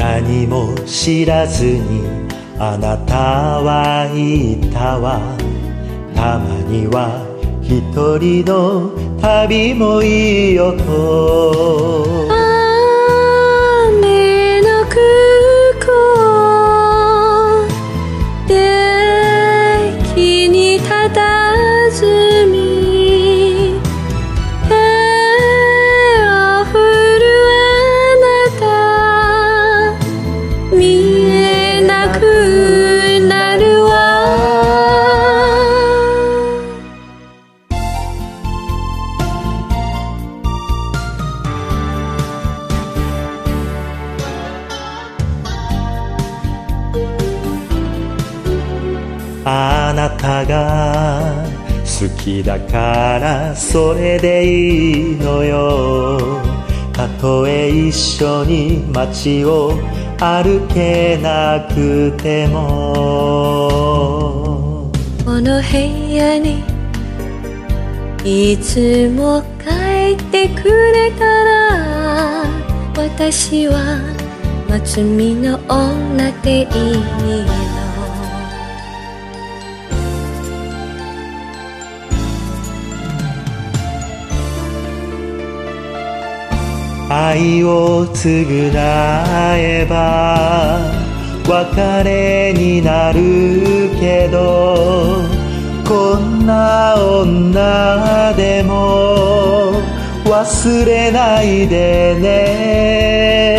何も知らずにあなたは言ったわ。たまには一人の旅もいいよと。あなたが好きだからそれでいいのよ。たとえ一緒に街を歩けなくても。この部屋にいつも帰ってくれたら私は松見の女でいいの愛を償えば別れになるけどこんな女でも忘れないでね。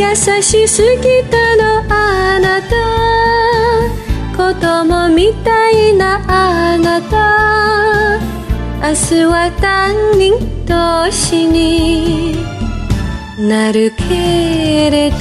優しすぎたのあなた。子供みたいなあなた。明日は担任同士になるけれど。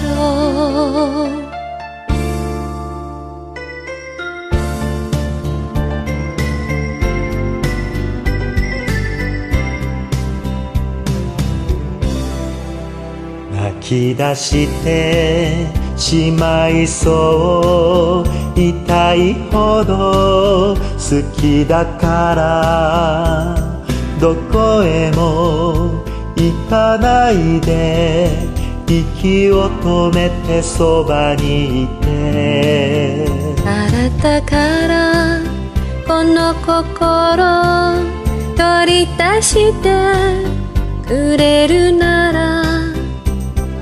泣き出してしまいそう。痛いほど好きだから。どこへも行かないで。息を止めてそばにいて。あなたからこの心取り出してくれるならあ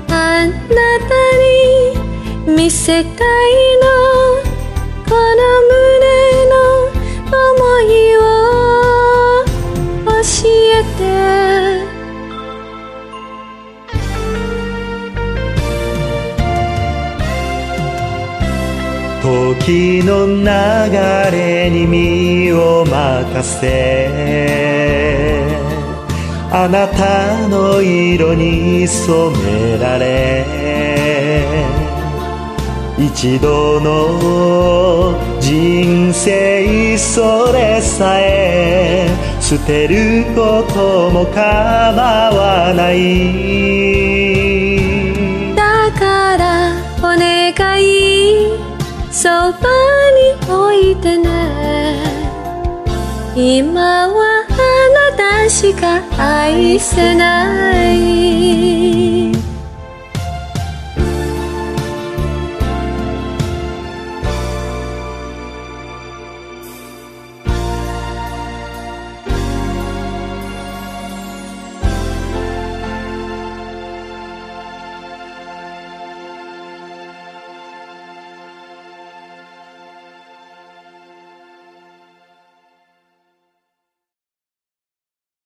なたに見せたいの。この時の流れに身を任せあなたの色に染められ一度の人生それさえ捨てることも構わない。そばに置いてね。今はあなたしか愛せない。